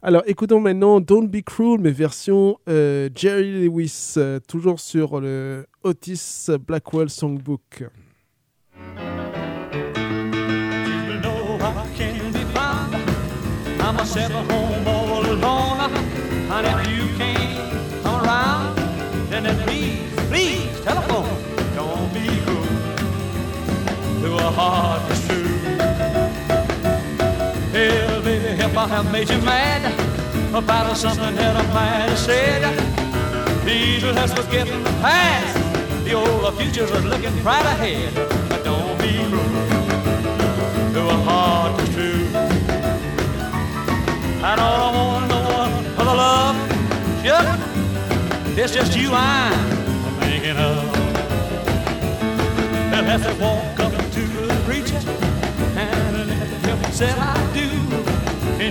Alors écoutons maintenant Don't Be Cruel, mais version euh, Jerry Lewis, euh, toujours sur le Otis Blackwell Songbook. If I have made you mad about something that I might have said, please let's forget the past. The old future's looking right ahead. But don't be cruel to a heart that's true. I don't want no one the love. Yep, it's just you I'm thinking of. As they walk up to the preacher and him said I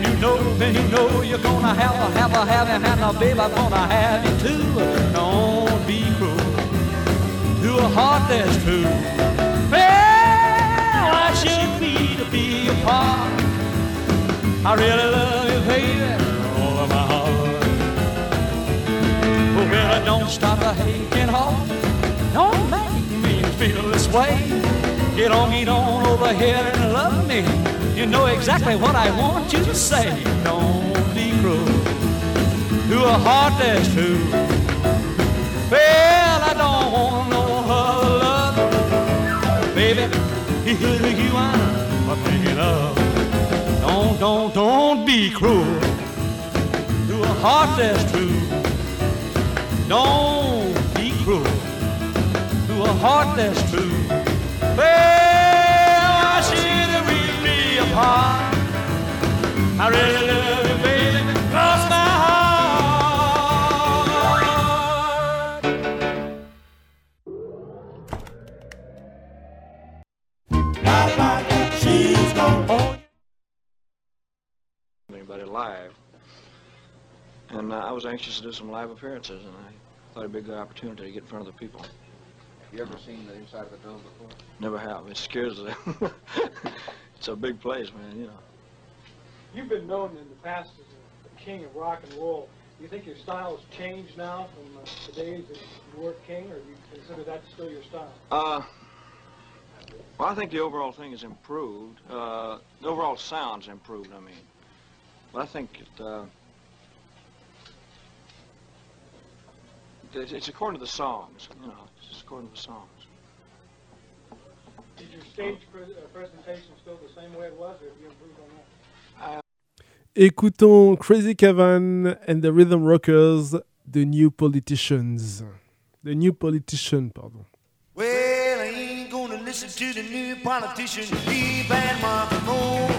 you know, then you know you're gonna have a, have a, have a, and a baby I'm gonna have you too. Don't be cruel to a a heart that's true. Well, I should be to be apart. I really love you, baby, all of my heart. Oh, well, I don't stop a aching heart. Don't make me feel this way. Get on, get on over here and love me. You know exactly what I want you to say. Don't be cruel to a heart that's true. Well, I don't want no other love, baby. You I'm thinking of. Don't, don't, don't be cruel to a heart that's true. Don't be cruel to a heart that's true. Well, I should really apart. I really love you, baby. Cross my heart. She's gone. anybody live. And uh, I was anxious to do some live appearances, and I thought it'd be a good opportunity to get in front of the people. Have you ever seen the inside of the dome before? Never have. It scares them. it's a big place, man, you know. You've been known in the past as a king of rock and roll. Do you think your style has changed now from uh, the days that you were king, or do you consider that still your style? Uh, well, I think the overall thing has improved. Uh, the overall sound's improved, I mean. But I think it, uh, it's, it's according to the songs, you know. It's just to the songs. Is your stage pre- uh, presentation still the same way it was, or have you improved on that? Écoutons Crazy Cavan and the Rhythm Rockers, The New Politicians. The New Politician, pardon. Well, I ain't gonna listen to the new politicians, leave and rock and roll.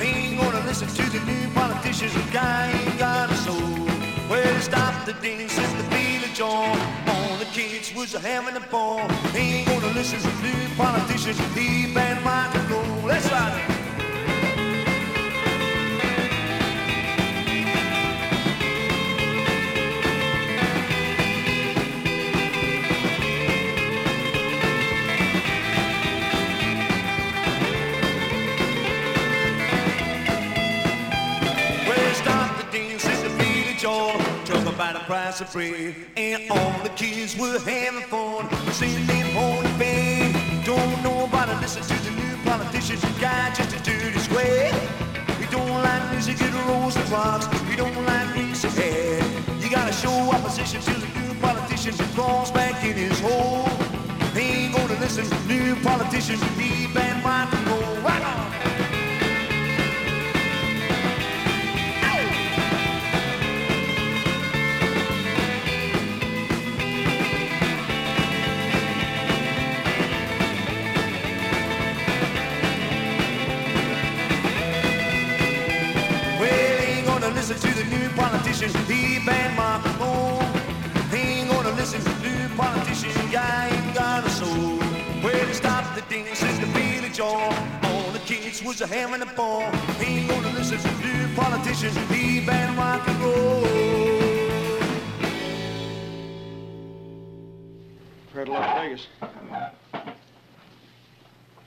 Ain't gonna listen to the new politicians, the guy ain't got a soul. Well, stop the dance and the beat of joy. All the kids was having a ball. Ain't gonna listen to new politicians, leave and and roll. That's right. The price. And all the kids were having fun. Singing the band. Don't nobody listen to the new politicians. You got just a dirty square. We don't like music, it rolls the rocks. We don't like music, hey. You gotta show opposition to the new politicians and crawls back in his hole. Ain't gonna listen to new politicians. Leave and rock and roll. Rock on. Was a having a ball. Ain't gonna listen to new politicians, leave and rock and roll. Compared to Las Vegas.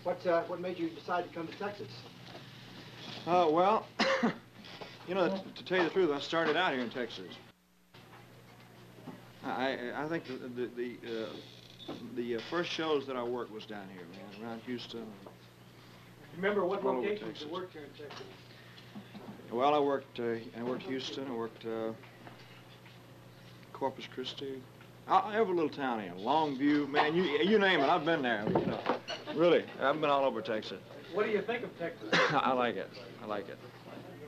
What, uh, what made you decide to come to Texas? Uh, well, you know, t- to tell you the truth, I started out here in Texas. I, I I think the the the, uh, the uh, first shows that I worked was down here, man, around Houston. Remember what All over locations Texas. you worked here in Texas? Well, I worked uh, I worked Houston, I worked uh, Corpus Christi, uh, every little town in Longview, man, you you name it, I've been there. You know, really, I've been all over Texas. What do you think of Texas? I like it. I like it.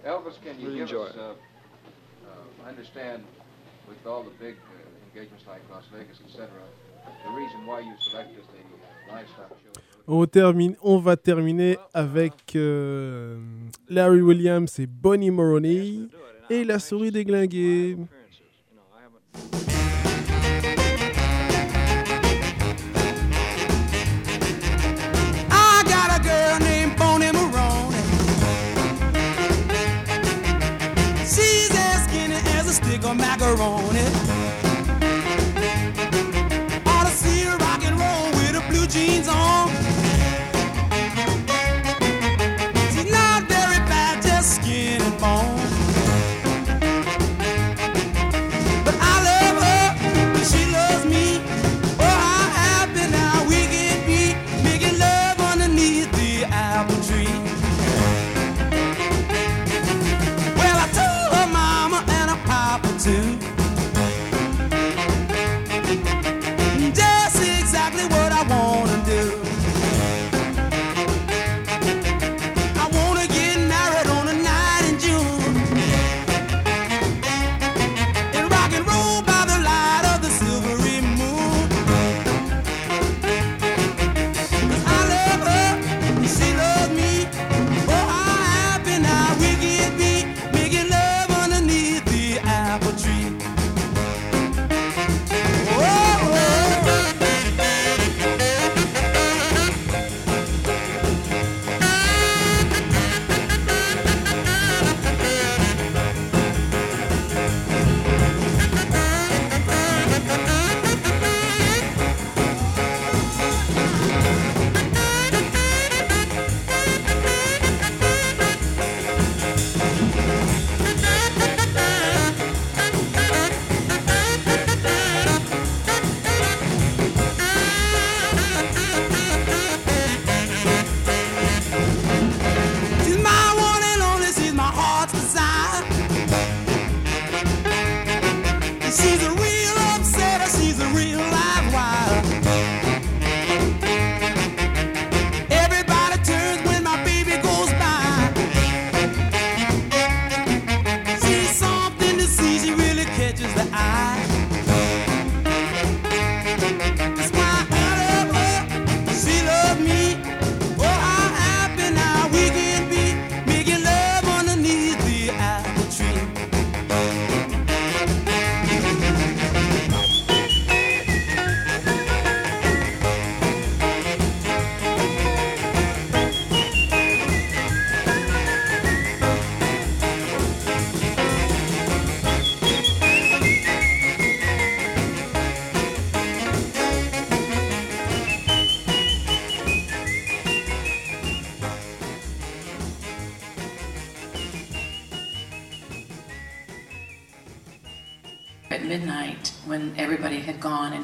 Elvis, can you Really give enjoy us, it. uh, uh, I understand with all the big uh, engagements like Las Vegas, etc., the reason why you selected the livestock show. On, termine, on va terminer avec euh, Larry Williams et Bonnie Moroney et la souris déglinguée. I got a girl named Bonnie Maroney. She's as skinny as a stick of macaroni. Ought to see her rock and roll jeans on.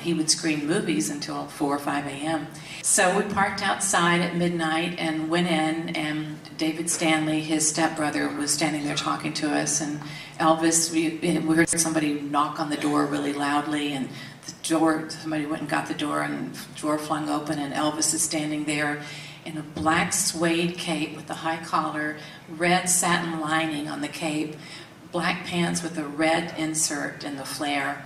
He would screen movies until 4 or 5 a.m. So we parked outside at midnight and went in and David Stanley, his stepbrother, was standing there talking to us and Elvis, we, we heard somebody knock on the door really loudly and the door, somebody went and got the door and the door flung open and Elvis is standing there in a black suede cape with a high collar, red satin lining on the cape, black pants with a red insert in the flare.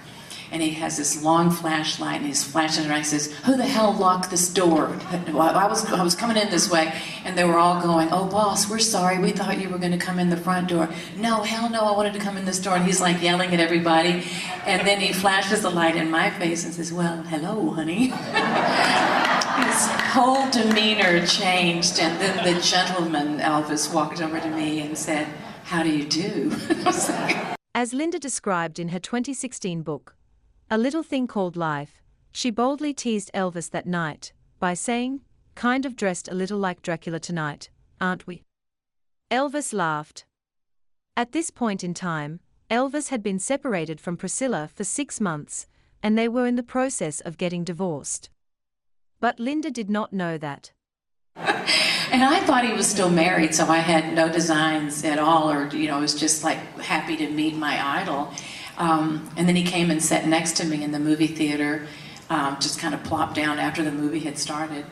And he has this long flashlight and he's flashing around. He says, Who the hell locked this door? I was, I was coming in this way. And they were all going, Oh, boss, we're sorry. We thought you were going to come in the front door. No, hell no, I wanted to come in this door. And he's like yelling at everybody. And then he flashes the light in my face and says, Well, hello, honey. His whole demeanor changed. And then the gentleman, Elvis, walked over to me and said, How do you do? As Linda described in her 2016 book, A Little Thing Called Life, she boldly teased Elvis that night by saying, Kind of dressed a little like Dracula tonight, aren't we? Elvis laughed. At this point in time, Elvis had been separated from Priscilla for six months, and they were in the process of getting divorced. But Linda did not know that. And I thought he was still married, so I had no designs at all, or, you know, I was just like happy to meet my idol. Um, and then he came and sat next to me in the movie theater, um, just kind of plopped down after the movie had started.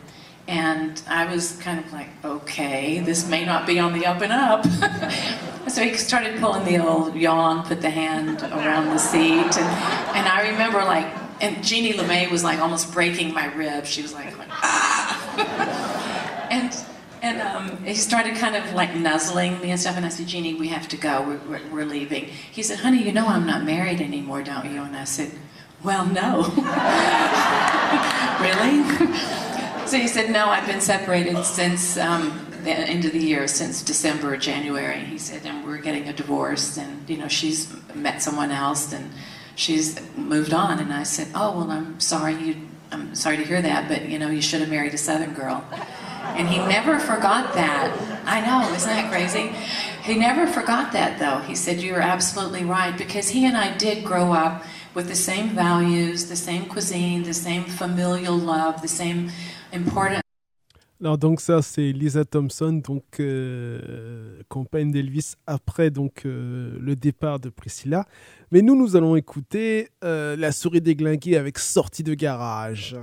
And I was kind of like, okay, this may not be on the up and up. so he started pulling the old yawn, put the hand around the seat. And, and I remember like, and Jeannie LeMay was like almost breaking my ribs. She was like, ah. and and um, he started kind of like nuzzling me and stuff. And I said, Jeannie, we have to go. We're, we're, we're leaving. He said, honey, you know I'm not married anymore, don't you? And I said, well, no. really? so he said, no, I've been separated since um, the end of the year, since December or January. He said, and we're getting a divorce. And, you know, she's met someone else and she's moved on. And I said, oh, well, I'm sorry you I'm sorry to hear that, but you know, you should have married a Southern girl. And he never forgot that. I know, isn't that crazy? He never forgot that though. He said, You're absolutely right, because he and I did grow up with the same values, the same cuisine, the same familial love, the same important. Alors donc ça c'est Lisa Thompson, donc euh, compagne d'Elvis après euh, le départ de Priscilla. Mais nous nous allons écouter euh, la souris déglinguée avec sortie de garage.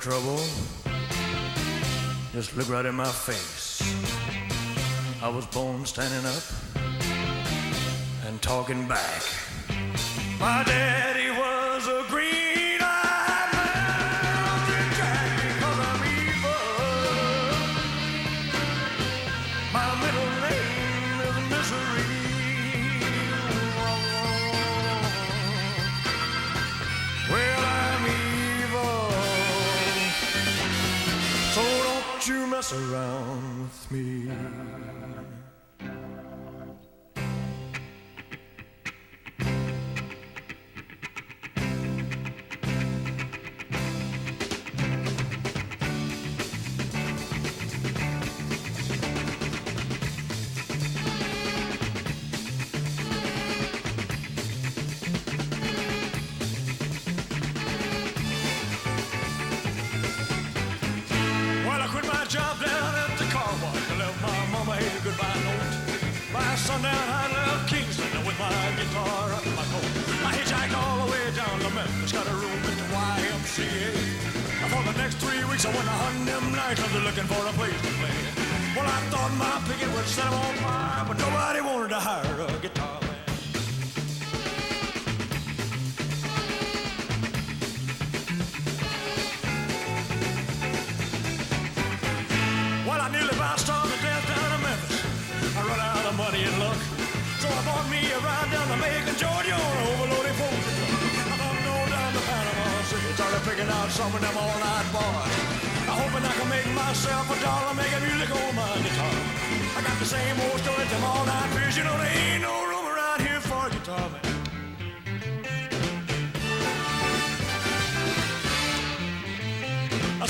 Trouble? Just look right in my face. I was born standing up and talking back. My daddy some of them all-night bars. I'm hoping I can make myself a dollar making music on my guitar. I got the same old story, them all-night beers. You know, there ain't no room around here for a guitar man.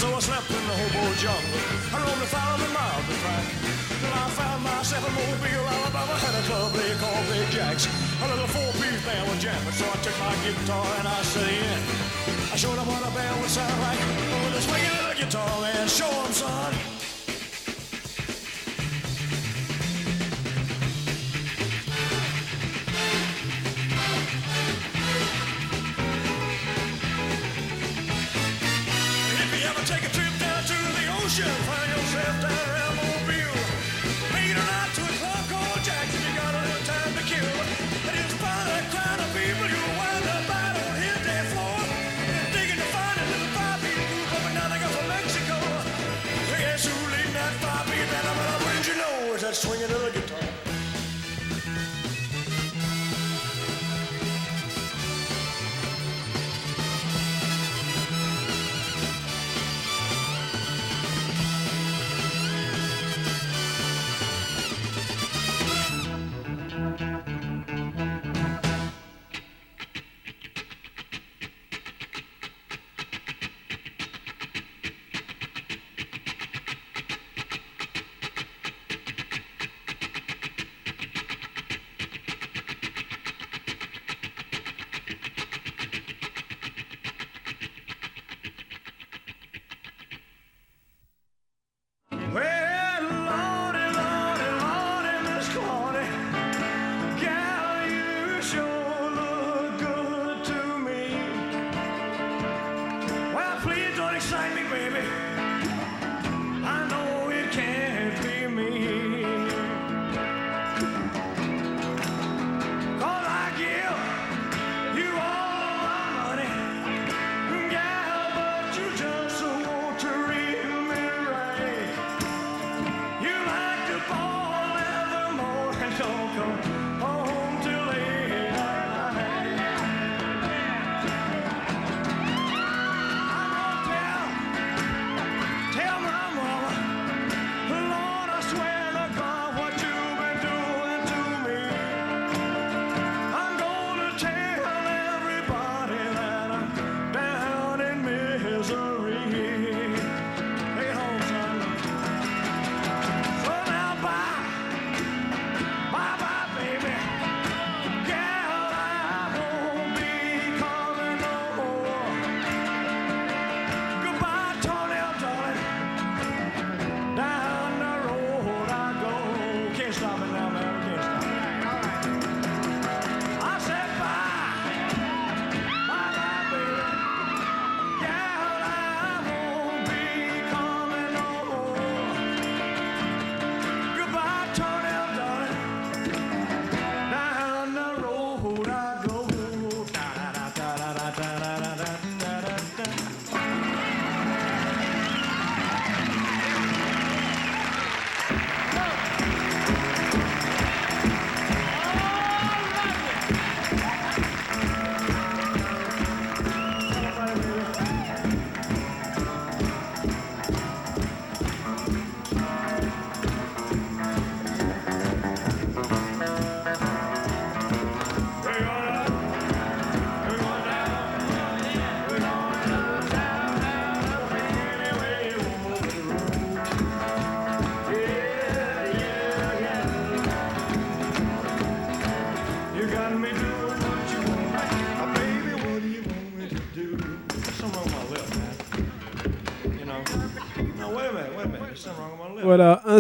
So I slept in the hobo jungle. I roamed a thousand miles to track. Till I found myself in Mobile, Alabama. Had a club they called Big Jacks. A little four-piece band was jamming. So I took my guitar and I set in. Showed them what a band would sound like. With a swinging little guitar, man. Show 'em, son.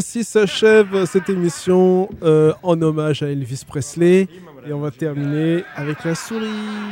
ainsi s'achève cette émission euh, en hommage à Elvis Presley. Et on va terminer avec la souris.